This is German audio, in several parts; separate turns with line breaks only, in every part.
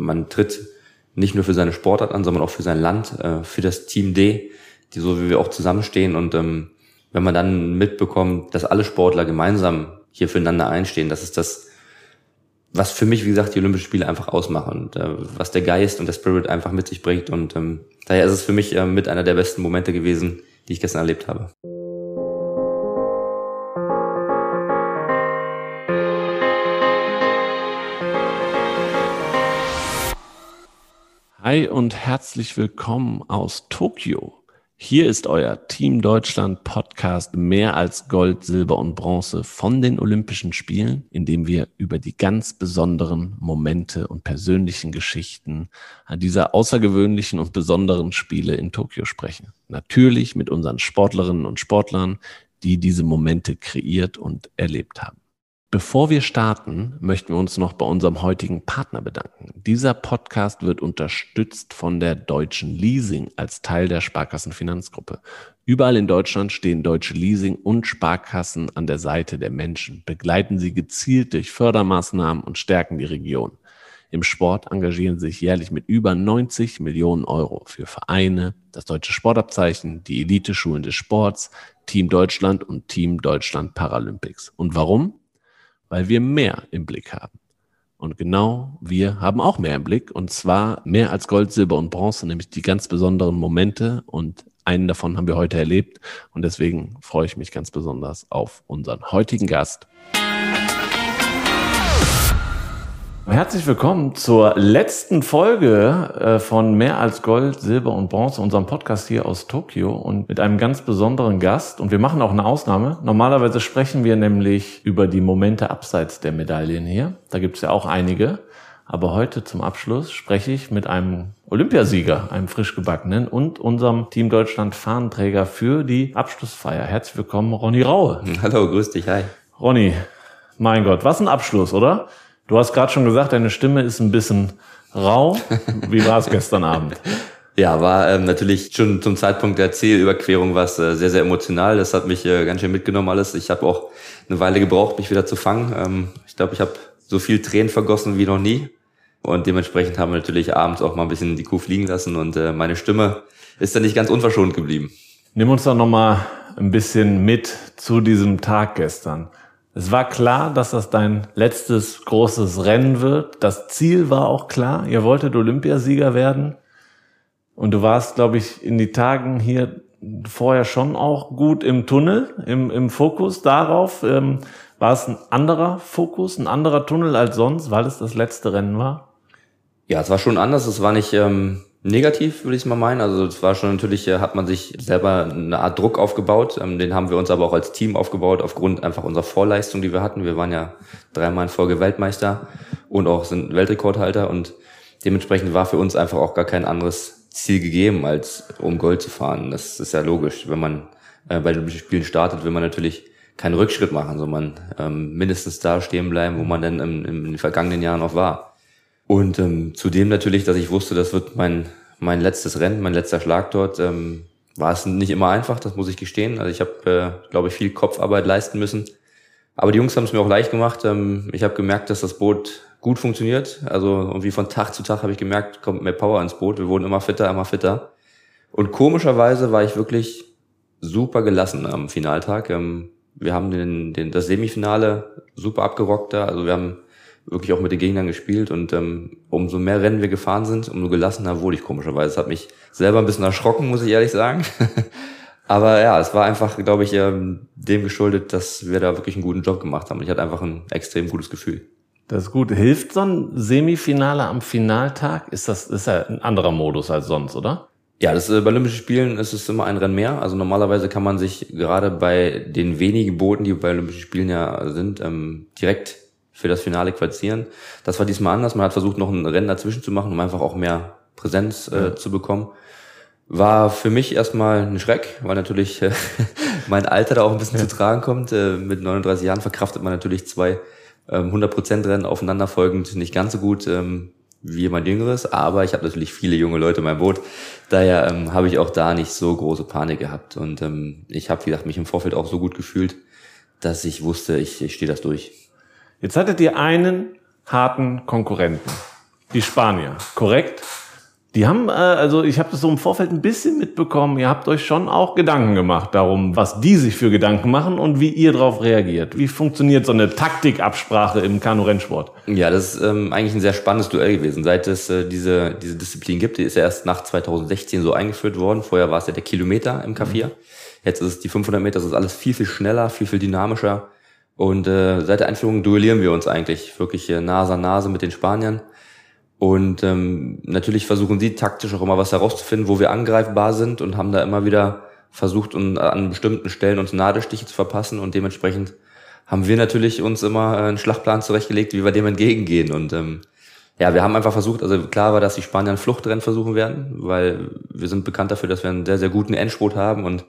Man tritt nicht nur für seine Sportart an, sondern auch für sein Land, äh, für das Team D, die so wie wir auch zusammenstehen. Und ähm, wenn man dann mitbekommt, dass alle Sportler gemeinsam hier füreinander einstehen, das ist das, was für mich, wie gesagt, die Olympischen Spiele einfach ausmachen und äh, was der Geist und der Spirit einfach mit sich bringt. Und ähm, daher ist es für mich äh, mit einer der besten Momente gewesen, die ich gestern erlebt habe.
Hi und herzlich willkommen aus Tokio. Hier ist euer Team Deutschland Podcast mehr als Gold, Silber und Bronze von den Olympischen Spielen, in dem wir über die ganz besonderen Momente und persönlichen Geschichten an dieser außergewöhnlichen und besonderen Spiele in Tokio sprechen. Natürlich mit unseren Sportlerinnen und Sportlern, die diese Momente kreiert und erlebt haben. Bevor wir starten, möchten wir uns noch bei unserem heutigen Partner bedanken. Dieser Podcast wird unterstützt von der Deutschen Leasing als Teil der Sparkassenfinanzgruppe. Überall in Deutschland stehen Deutsche Leasing und Sparkassen an der Seite der Menschen, begleiten sie gezielt durch Fördermaßnahmen und stärken die Region. Im Sport engagieren sich jährlich mit über 90 Millionen Euro für Vereine, das deutsche Sportabzeichen, die Elite-Schulen des Sports, Team Deutschland und Team Deutschland Paralympics. Und warum? Weil wir mehr im Blick haben. Und genau wir haben auch mehr im Blick und zwar mehr als Gold, Silber und Bronze, nämlich die ganz besonderen Momente und einen davon haben wir heute erlebt und deswegen freue ich mich ganz besonders auf unseren heutigen Gast. Herzlich willkommen zur letzten Folge äh, von Mehr als Gold, Silber und Bronze, unserem Podcast hier aus Tokio und mit einem ganz besonderen Gast. Und wir machen auch eine Ausnahme. Normalerweise sprechen wir nämlich über die Momente abseits der Medaillen hier. Da gibt es ja auch einige. Aber heute zum Abschluss spreche ich mit einem Olympiasieger, einem frisch gebackenen und unserem Team Deutschland Fahnenträger für die Abschlussfeier. Herzlich willkommen, Ronny Raue.
Hallo, grüß dich, hi.
Ronny, mein Gott, was ein Abschluss, oder? Du hast gerade schon gesagt, deine Stimme ist ein bisschen rau. Wie war es gestern Abend?
Ja, war ähm, natürlich schon zum Zeitpunkt der Zielüberquerung was äh, sehr, sehr emotional. Das hat mich äh, ganz schön mitgenommen alles. Ich habe auch eine Weile gebraucht, mich wieder zu fangen. Ähm, ich glaube, ich habe so viel Tränen vergossen wie noch nie. Und dementsprechend haben wir natürlich abends auch mal ein bisschen die Kuh fliegen lassen und äh, meine Stimme ist dann nicht ganz unverschont geblieben.
Nimm uns doch nochmal ein bisschen mit zu diesem Tag gestern. Es war klar, dass das dein letztes großes Rennen wird. Das Ziel war auch klar. Ihr wolltet Olympiasieger werden. Und du warst, glaube ich, in die Tagen hier vorher schon auch gut im Tunnel, im, im Fokus darauf. Ähm, war es ein anderer Fokus, ein anderer Tunnel als sonst, weil es das letzte Rennen war?
Ja, es war schon anders. Es war nicht ähm, negativ, würde ich mal meinen. Also es war schon natürlich, äh, hat man sich selber eine Art Druck aufgebaut. Ähm, den haben wir uns aber auch als Team aufgebaut, aufgrund einfach unserer Vorleistung, die wir hatten. Wir waren ja dreimal in Folge Weltmeister und auch sind Weltrekordhalter und dementsprechend war für uns einfach auch gar kein anderes Ziel gegeben, als um Gold zu fahren. Das ist ja logisch. Wenn man äh, bei den Spielen startet, will man natürlich keinen Rückschritt machen, sondern ähm, mindestens da stehen bleiben, wo man dann in den vergangenen Jahren noch war. Und ähm, zudem natürlich, dass ich wusste, das wird mein, mein letztes Rennen, mein letzter Schlag dort, ähm, war es nicht immer einfach, das muss ich gestehen. Also ich habe, äh, glaube ich, viel Kopfarbeit leisten müssen. Aber die Jungs haben es mir auch leicht gemacht. Ähm, ich habe gemerkt, dass das Boot gut funktioniert. Also irgendwie von Tag zu Tag habe ich gemerkt, kommt mehr Power ins Boot. Wir wurden immer fitter, immer fitter. Und komischerweise war ich wirklich super gelassen am Finaltag. Ähm, wir haben den, den, das Semifinale super abgerockt da. Also wir haben wirklich auch mit den Gegnern gespielt und ähm, umso mehr Rennen wir gefahren sind, umso gelassener wurde ich komischerweise. Das hat mich selber ein bisschen erschrocken, muss ich ehrlich sagen. Aber ja, es war einfach, glaube ich, ähm, dem geschuldet, dass wir da wirklich einen guten Job gemacht haben. Ich hatte einfach ein extrem gutes Gefühl.
Das ist gut. Hilft so ein Semifinale am Finaltag? Ist das ist ja ein anderer Modus als sonst, oder?
Ja, das, äh, bei Olympischen Spielen ist es immer ein Rennen mehr. Also normalerweise kann man sich gerade bei den wenigen Booten, die bei Olympischen Spielen ja sind, ähm, direkt für das Finale qualifizieren. Das war diesmal anders. Man hat versucht, noch ein Rennen dazwischen zu machen, um einfach auch mehr Präsenz äh, ja. zu bekommen. War für mich erstmal ein Schreck, weil natürlich äh, mein Alter da auch ein bisschen ja. zu tragen kommt. Äh, mit 39 Jahren verkraftet man natürlich zwei ähm, 100% Rennen aufeinanderfolgend nicht ganz so gut ähm, wie jemand Jüngeres, aber ich habe natürlich viele junge Leute in meinem Boot. Daher ähm, habe ich auch da nicht so große Panik gehabt. Und ähm, ich habe, wie gesagt, mich im Vorfeld auch so gut gefühlt, dass ich wusste, ich, ich stehe das durch.
Jetzt hattet ihr einen harten Konkurrenten. Die Spanier, korrekt? Die haben, äh, also ich habe das so im Vorfeld ein bisschen mitbekommen, ihr habt euch schon auch Gedanken gemacht darum, was die sich für Gedanken machen und wie ihr darauf reagiert. Wie funktioniert so eine Taktikabsprache im Kanu-Rennsport?
Ja, das ist ähm, eigentlich ein sehr spannendes Duell gewesen. Seit es äh, diese, diese Disziplin gibt, die ist ja erst nach 2016 so eingeführt worden. Vorher war es ja der Kilometer im K4. Mhm. Jetzt ist es die 500 Meter, das ist alles viel, viel schneller, viel, viel dynamischer. Und äh, seit der Einführung duellieren wir uns eigentlich wirklich äh, Nase an Nase mit den Spaniern. Und ähm, natürlich versuchen sie taktisch auch immer was herauszufinden, wo wir angreifbar sind und haben da immer wieder versucht, und an bestimmten Stellen uns Nadelstiche zu verpassen und dementsprechend haben wir natürlich uns immer einen Schlachtplan zurechtgelegt, wie wir dem entgegengehen. Und ähm, ja, wir haben einfach versucht, also klar war, dass die Spanier ein Fluchtrennen versuchen werden, weil wir sind bekannt dafür, dass wir einen sehr, sehr guten Endspurt haben und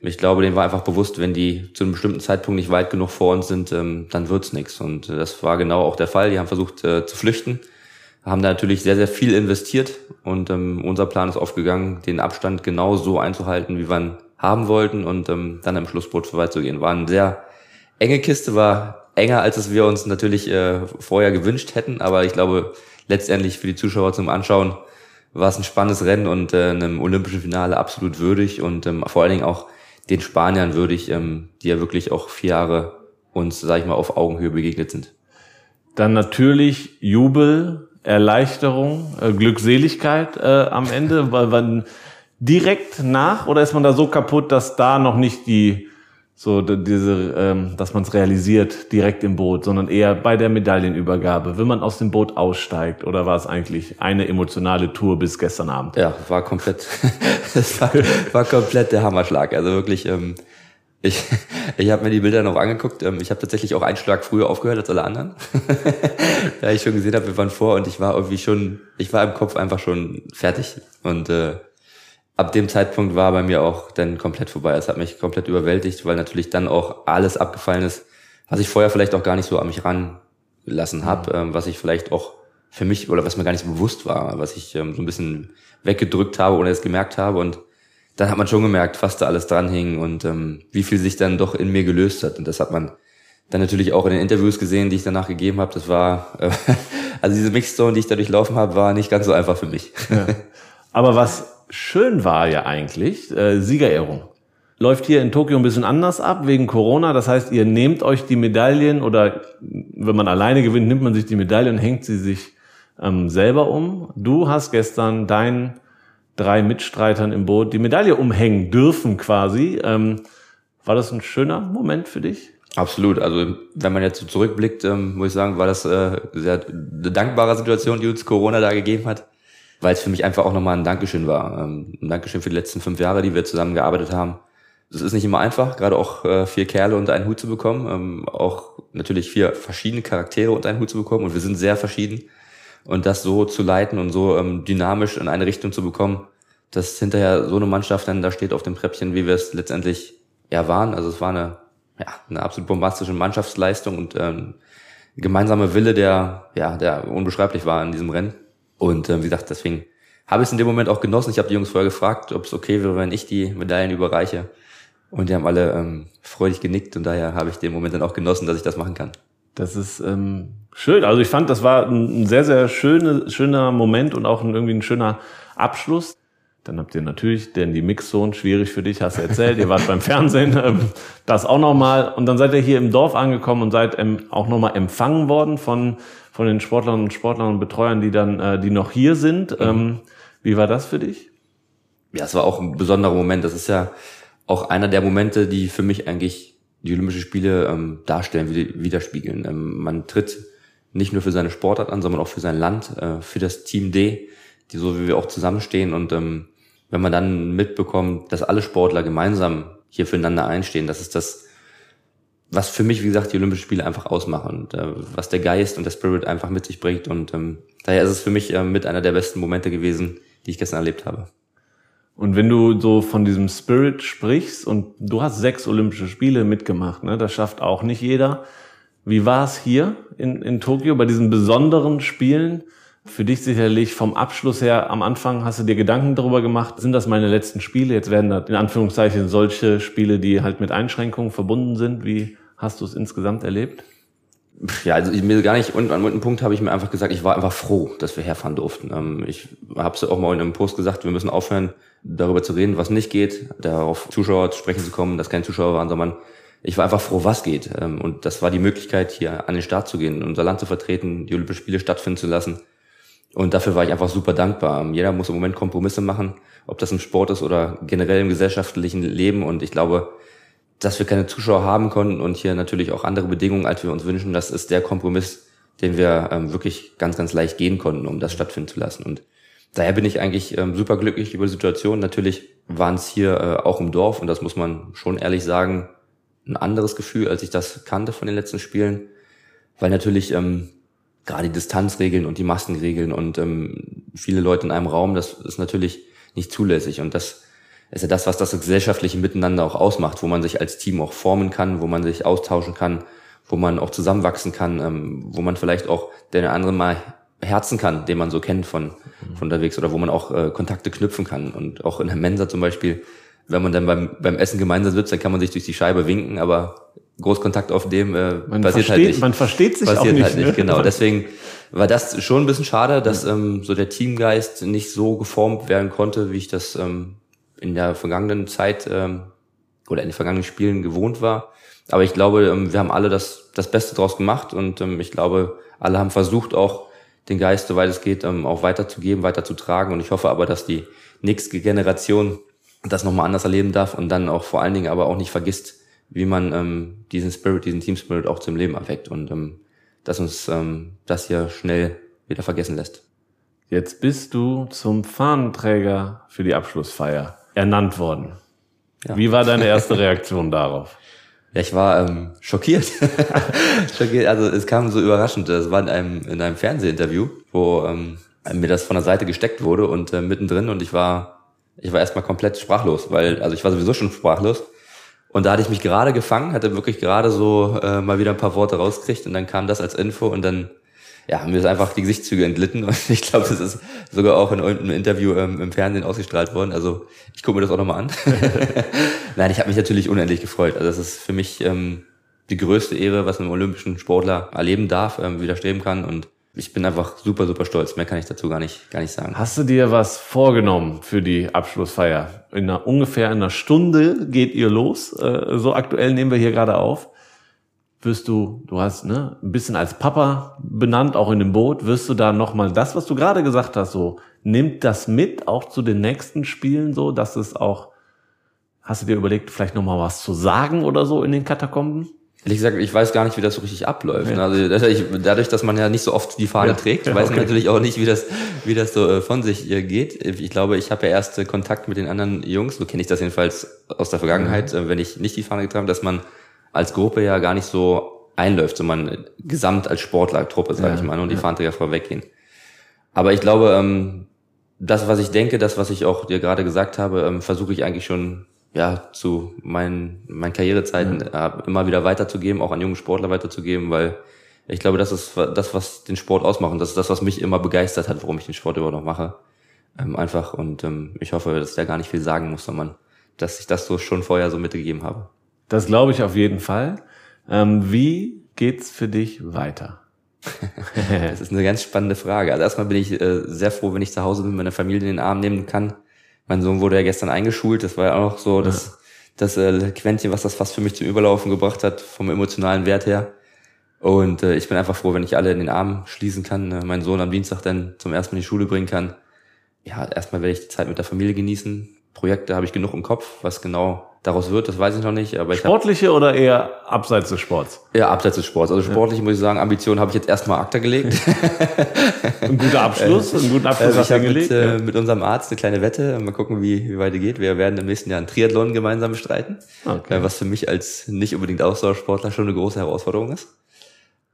ich glaube, denen war einfach bewusst, wenn die zu einem bestimmten Zeitpunkt nicht weit genug vor uns sind, ähm, dann wird's nichts. Und äh, das war genau auch der Fall. Die haben versucht äh, zu flüchten haben da natürlich sehr, sehr viel investiert und ähm, unser Plan ist aufgegangen, den Abstand genau so einzuhalten, wie wir ihn haben wollten und ähm, dann im Schlussboot vorbeizugehen. War eine sehr enge Kiste, war enger, als es wir uns natürlich äh, vorher gewünscht hätten, aber ich glaube, letztendlich für die Zuschauer zum Anschauen war es ein spannendes Rennen und äh, einem olympischen Finale absolut würdig und ähm, vor allen Dingen auch den Spaniern würdig, ähm, die ja wirklich auch vier Jahre uns, sag ich mal, auf Augenhöhe begegnet sind.
Dann natürlich Jubel, Erleichterung, äh, Glückseligkeit äh, am Ende, weil man direkt nach oder ist man da so kaputt, dass da noch nicht die so diese, ähm, dass man es realisiert direkt im Boot, sondern eher bei der Medaillenübergabe, wenn man aus dem Boot aussteigt oder war es eigentlich eine emotionale Tour bis gestern Abend?
Ja, war komplett, das war, war komplett der Hammerschlag. Also wirklich, ähm, ich, ich habe mir die Bilder noch angeguckt. Ähm, ich habe tatsächlich auch einen Schlag früher aufgehört als alle anderen. da ich schon gesehen habe, wir waren vor und ich war irgendwie schon, ich war im Kopf einfach schon fertig. Und äh, ab dem Zeitpunkt war bei mir auch dann komplett vorbei. Es hat mich komplett überwältigt, weil natürlich dann auch alles abgefallen ist, was ich vorher vielleicht auch gar nicht so an mich rangelassen habe, mhm. ähm, was ich vielleicht auch für mich oder was mir gar nicht so bewusst war, was ich ähm, so ein bisschen weggedrückt habe, ohne es gemerkt habe und dann hat man schon gemerkt, was da alles dran hing und ähm, wie viel sich dann doch in mir gelöst hat. Und das hat man dann natürlich auch in den Interviews gesehen, die ich danach gegeben habe. Das war, äh, also diese Mixzone, die ich da durchlaufen habe, war nicht ganz so einfach für mich. Ja.
Aber was schön war ja eigentlich, äh, Siegerehrung. Läuft hier in Tokio ein bisschen anders ab wegen Corona. Das heißt, ihr nehmt euch die Medaillen oder wenn man alleine gewinnt, nimmt man sich die Medaille und hängt sie sich ähm, selber um. Du hast gestern dein drei Mitstreitern im Boot die Medaille umhängen dürfen quasi. Ähm, war das ein schöner Moment für dich?
Absolut. Also wenn man jetzt so zurückblickt, ähm, muss ich sagen, war das äh, sehr eine dankbare Situation, die uns Corona da gegeben hat, weil es für mich einfach auch nochmal ein Dankeschön war. Ähm, ein Dankeschön für die letzten fünf Jahre, die wir zusammengearbeitet haben. Es ist nicht immer einfach, gerade auch äh, vier Kerle unter einen Hut zu bekommen, ähm, auch natürlich vier verschiedene Charaktere unter einen Hut zu bekommen und wir sind sehr verschieden und das so zu leiten und so ähm, dynamisch in eine Richtung zu bekommen, dass hinterher so eine Mannschaft dann da steht auf dem Treppchen, wie wir es letztendlich ja waren. Also es war eine, ja, eine absolut bombastische Mannschaftsleistung und ähm, gemeinsame Wille, der ja, der unbeschreiblich war in diesem Rennen. Und äh, wie gesagt, deswegen habe ich es in dem Moment auch genossen. Ich habe die Jungs vorher gefragt, ob es okay wäre, wenn ich die Medaillen überreiche. Und die haben alle ähm, freudig genickt und daher habe ich den Moment dann auch genossen, dass ich das machen kann.
Das ist ähm, schön. Also ich fand, das war ein sehr, sehr schöne, schöner Moment und auch ein, irgendwie ein schöner Abschluss. Dann habt ihr natürlich, denn die Mixzone, schwierig für dich, hast du erzählt, ihr wart beim Fernsehen, ähm, das auch nochmal. Und dann seid ihr hier im Dorf angekommen und seid ähm, auch nochmal empfangen worden von, von den Sportlern und Sportlern und Betreuern, die dann, äh, die noch hier sind. Mhm. Ähm, wie war das für dich?
Ja, es war auch ein besonderer Moment. Das ist ja auch einer der Momente, die für mich eigentlich die Olympischen Spiele ähm, darstellen, widerspiegeln. Ähm, man tritt nicht nur für seine Sportart an, sondern auch für sein Land, äh, für das Team D, die so wie wir auch zusammenstehen. Und ähm, wenn man dann mitbekommt, dass alle Sportler gemeinsam hier füreinander einstehen, das ist das, was für mich, wie gesagt, die Olympischen Spiele einfach ausmachen und äh, was der Geist und der Spirit einfach mit sich bringt. Und ähm, daher ist es für mich äh, mit einer der besten Momente gewesen, die ich gestern erlebt habe.
Und wenn du so von diesem Spirit sprichst und du hast sechs Olympische Spiele mitgemacht, ne, das schafft auch nicht jeder. Wie war es hier in, in Tokio bei diesen besonderen Spielen? Für dich sicherlich vom Abschluss her am Anfang hast du dir Gedanken darüber gemacht, sind das meine letzten Spiele? Jetzt werden da in Anführungszeichen solche Spiele, die halt mit Einschränkungen verbunden sind. Wie hast du es insgesamt erlebt?
Ja, also mir gar nicht, und an einem Punkt habe ich mir einfach gesagt, ich war einfach froh, dass wir herfahren durften. Ähm, ich habe es auch mal in einem Post gesagt, wir müssen aufhören, darüber zu reden, was nicht geht, darauf Zuschauer zu sprechen zu kommen, dass keine Zuschauer waren, sondern ich war einfach froh, was geht. Ähm, und das war die Möglichkeit, hier an den Start zu gehen, unser Land zu vertreten, die Olympischen Spiele stattfinden zu lassen. Und dafür war ich einfach super dankbar. Ähm, jeder muss im Moment Kompromisse machen, ob das im Sport ist oder generell im gesellschaftlichen Leben. Und ich glaube, dass wir keine Zuschauer haben konnten und hier natürlich auch andere Bedingungen, als wir uns wünschen, das ist der Kompromiss, den wir ähm, wirklich ganz, ganz leicht gehen konnten, um das stattfinden zu lassen. Und daher bin ich eigentlich ähm, super glücklich über die Situation. Natürlich waren es hier äh, auch im Dorf, und das muss man schon ehrlich sagen, ein anderes Gefühl, als ich das kannte von den letzten Spielen, weil natürlich ähm, gerade die Distanzregeln und die Maskenregeln und ähm, viele Leute in einem Raum, das ist natürlich nicht zulässig und das ist ja das, was das gesellschaftliche Miteinander auch ausmacht, wo man sich als Team auch formen kann, wo man sich austauschen kann, wo man auch zusammenwachsen kann, ähm, wo man vielleicht auch den anderen mal herzen kann, den man so kennt von, von unterwegs oder wo man auch äh, Kontakte knüpfen kann und auch in der Mensa zum Beispiel wenn man dann beim, beim Essen gemeinsam sitzt, dann kann man sich durch die Scheibe winken, aber Großkontakt auf dem äh,
man passiert halt versteht, halt nicht. Man versteht sich passiert auch nicht. Halt nicht. Ne?
Genau, deswegen war das schon ein bisschen schade, dass ähm, so der Teamgeist nicht so geformt werden konnte, wie ich das ähm, in der vergangenen Zeit ähm, oder in den vergangenen Spielen gewohnt war. Aber ich glaube, ähm, wir haben alle das, das Beste draus gemacht und ähm, ich glaube, alle haben versucht, auch den Geist, soweit es geht, ähm, auch weiterzugeben, weiterzutragen. Und ich hoffe aber, dass die nächste Generation das nochmal anders erleben darf und dann auch vor allen Dingen aber auch nicht vergisst, wie man ähm, diesen Spirit, diesen Team Spirit auch zum Leben erweckt und ähm, dass uns ähm, das hier schnell wieder vergessen lässt.
Jetzt bist du zum Fahnenträger für die Abschlussfeier ernannt worden. Ja. Wie war deine erste Reaktion darauf?
Ja, ich war ähm, schockiert. schockiert. Also es kam so überraschend. Es war in einem, in einem Fernsehinterview, wo ähm, mir das von der Seite gesteckt wurde und äh, mittendrin und ich war ich war erstmal komplett sprachlos, weil, also ich war sowieso schon sprachlos. Und da hatte ich mich gerade gefangen, hatte wirklich gerade so äh, mal wieder ein paar Worte rausgekriegt und dann kam das als Info und dann ja, haben mir einfach die Gesichtszüge entglitten und ich glaube, das ist sogar auch in einem Interview ähm, im Fernsehen ausgestrahlt worden. Also ich gucke mir das auch nochmal an. Nein, ich habe mich natürlich unendlich gefreut. Also das ist für mich ähm, die größte Ehre, was ein olympischen Sportler erleben darf, ähm, widerstreben kann und ich bin einfach super, super stolz. Mehr kann ich dazu gar nicht, gar nicht sagen.
Hast du dir was vorgenommen für die Abschlussfeier? In einer, ungefähr in einer Stunde geht ihr los. Äh, so aktuell nehmen wir hier gerade auf. Wirst du, du hast ne, ein bisschen als Papa benannt, auch in dem Boot, wirst du da nochmal das, was du gerade gesagt hast, so, nimmt das mit, auch zu den nächsten Spielen so, dass es auch, hast du dir überlegt, vielleicht nochmal was zu sagen oder so in den Katakomben?
Ehrlich gesagt, ich weiß gar nicht, wie das so richtig abläuft. Ja. Also dadurch, dass man ja nicht so oft die Fahne ja. trägt, ja, weiß man natürlich auch nicht, wie das, wie das so äh, von sich äh, geht. Ich glaube, ich habe ja erst äh, Kontakt mit den anderen Jungs, so kenne ich das jedenfalls aus der Vergangenheit, mhm. wenn ich nicht die Fahne getragen habe, dass man als Gruppe ja gar nicht so einläuft, so man gesamt als Sportlertruppe, sage ich mal, und die ja. Fahnenträger vorweggehen. Aber ich glaube, ähm, das, was ich denke, das, was ich auch dir gerade gesagt habe, ähm, versuche ich eigentlich schon ja, zu meinen, meinen Karrierezeiten ja. äh, immer wieder weiterzugeben, auch an junge Sportler weiterzugeben, weil ich glaube, das ist das, was den Sport ausmacht und das ist das, was mich immer begeistert hat, warum ich den Sport überhaupt noch mache. Ähm, einfach und ähm, ich hoffe, dass der gar nicht viel sagen muss, sondern dass ich das so schon vorher so mitgegeben habe.
Das glaube ich auf jeden Fall. Ähm, wie geht's für dich weiter?
das ist eine ganz spannende Frage. Also erstmal bin ich äh, sehr froh, wenn ich zu Hause bin, meine Familie in den Arm nehmen kann mein Sohn wurde ja gestern eingeschult, das war ja auch noch so das, das äh, Quäntchen, was das fast für mich zum Überlaufen gebracht hat, vom emotionalen Wert her. Und äh, ich bin einfach froh, wenn ich alle in den Arm schließen kann, äh, meinen Sohn am Dienstag dann zum ersten Mal in die Schule bringen kann. Ja, erstmal werde ich die Zeit mit der Familie genießen. Projekte habe ich genug im Kopf, was genau daraus wird, das weiß ich noch nicht. Aber ich
Sportliche hab, oder eher abseits des Sports?
Ja, abseits des Sports. Also sportlich ja. muss ich sagen, Ambitionen habe ich jetzt erstmal Akta gelegt.
ein guter Abschluss, einen guten Abschluss
äh, ich habe mit, äh, mit unserem Arzt eine kleine Wette. Mal gucken, wie, wie weit die geht. Wir werden im nächsten Jahr einen Triathlon gemeinsam bestreiten. Okay. Äh, was für mich als nicht unbedingt Ausdauersportler schon eine große Herausforderung ist.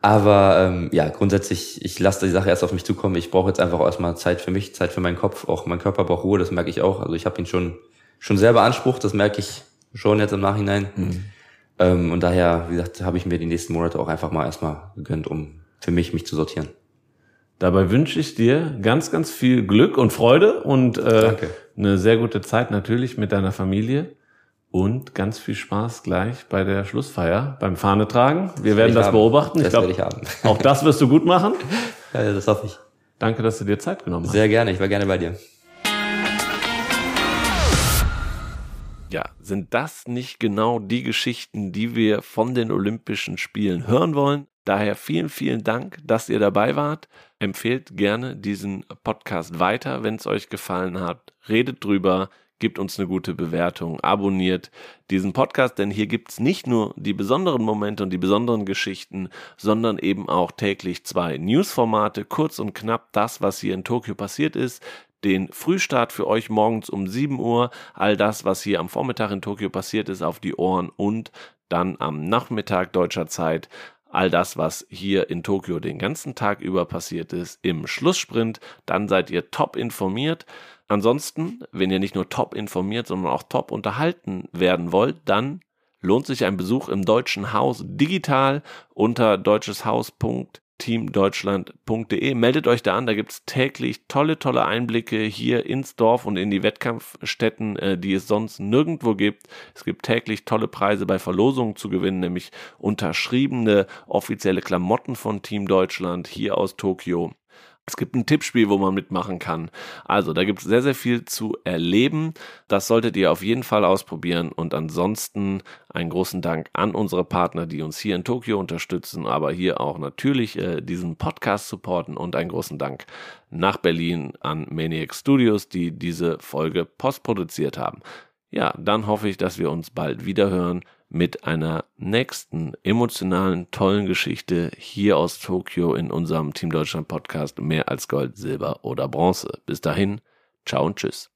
Aber ähm, ja, grundsätzlich, ich lasse die Sache erst auf mich zukommen. Ich brauche jetzt einfach erstmal Zeit für mich, Zeit für meinen Kopf. Auch mein Körper braucht Ruhe, das merke ich auch. Also ich habe ihn schon, schon sehr beansprucht, das merke ich schon jetzt im Nachhinein. Mhm. Ähm, und daher, wie gesagt, habe ich mir die nächsten Monate auch einfach mal erstmal gegönnt, um für mich mich zu sortieren.
Dabei wünsche ich dir ganz, ganz viel Glück und Freude und äh, eine sehr gute Zeit natürlich mit deiner Familie. und ganz viel Spaß gleich bei der Schlussfeier, beim Fahne tragen. Wir werden das haben. beobachten.
Das ich glaube,
auch das wirst du gut machen.
Ja, das hoffe ich.
Danke, dass du dir Zeit genommen hast.
Sehr gerne, ich war gerne bei dir.
Ja, sind das nicht genau die Geschichten, die wir von den Olympischen Spielen hören wollen? Daher vielen, vielen Dank, dass ihr dabei wart. Empfehlt gerne diesen Podcast weiter, wenn es euch gefallen hat. Redet drüber, gebt uns eine gute Bewertung, abonniert diesen Podcast, denn hier gibt es nicht nur die besonderen Momente und die besonderen Geschichten, sondern eben auch täglich zwei Newsformate, kurz und knapp das, was hier in Tokio passiert ist, den Frühstart für euch morgens um 7 Uhr, all das, was hier am Vormittag in Tokio passiert ist, auf die Ohren und dann am Nachmittag deutscher Zeit all das, was hier in Tokio den ganzen Tag über passiert ist, im Schlusssprint. Dann seid ihr top informiert. Ansonsten, wenn ihr nicht nur top informiert, sondern auch top unterhalten werden wollt, dann lohnt sich ein Besuch im Deutschen Haus digital unter deutscheshaus.de teamdeutschland.de. Meldet euch da an, da gibt es täglich tolle, tolle Einblicke hier ins Dorf und in die Wettkampfstätten, äh, die es sonst nirgendwo gibt. Es gibt täglich tolle Preise bei Verlosungen zu gewinnen, nämlich unterschriebene offizielle Klamotten von Team Deutschland hier aus Tokio. Es gibt ein Tippspiel, wo man mitmachen kann. Also, da gibt es sehr, sehr viel zu erleben. Das solltet ihr auf jeden Fall ausprobieren. Und ansonsten einen großen Dank an unsere Partner, die uns hier in Tokio unterstützen, aber hier auch natürlich äh, diesen Podcast supporten. Und einen großen Dank nach Berlin an Maniac Studios, die diese Folge postproduziert haben. Ja, dann hoffe ich, dass wir uns bald wieder hören mit einer nächsten emotionalen, tollen Geschichte hier aus Tokio in unserem Team Deutschland Podcast mehr als Gold, Silber oder Bronze. Bis dahin, ciao und tschüss.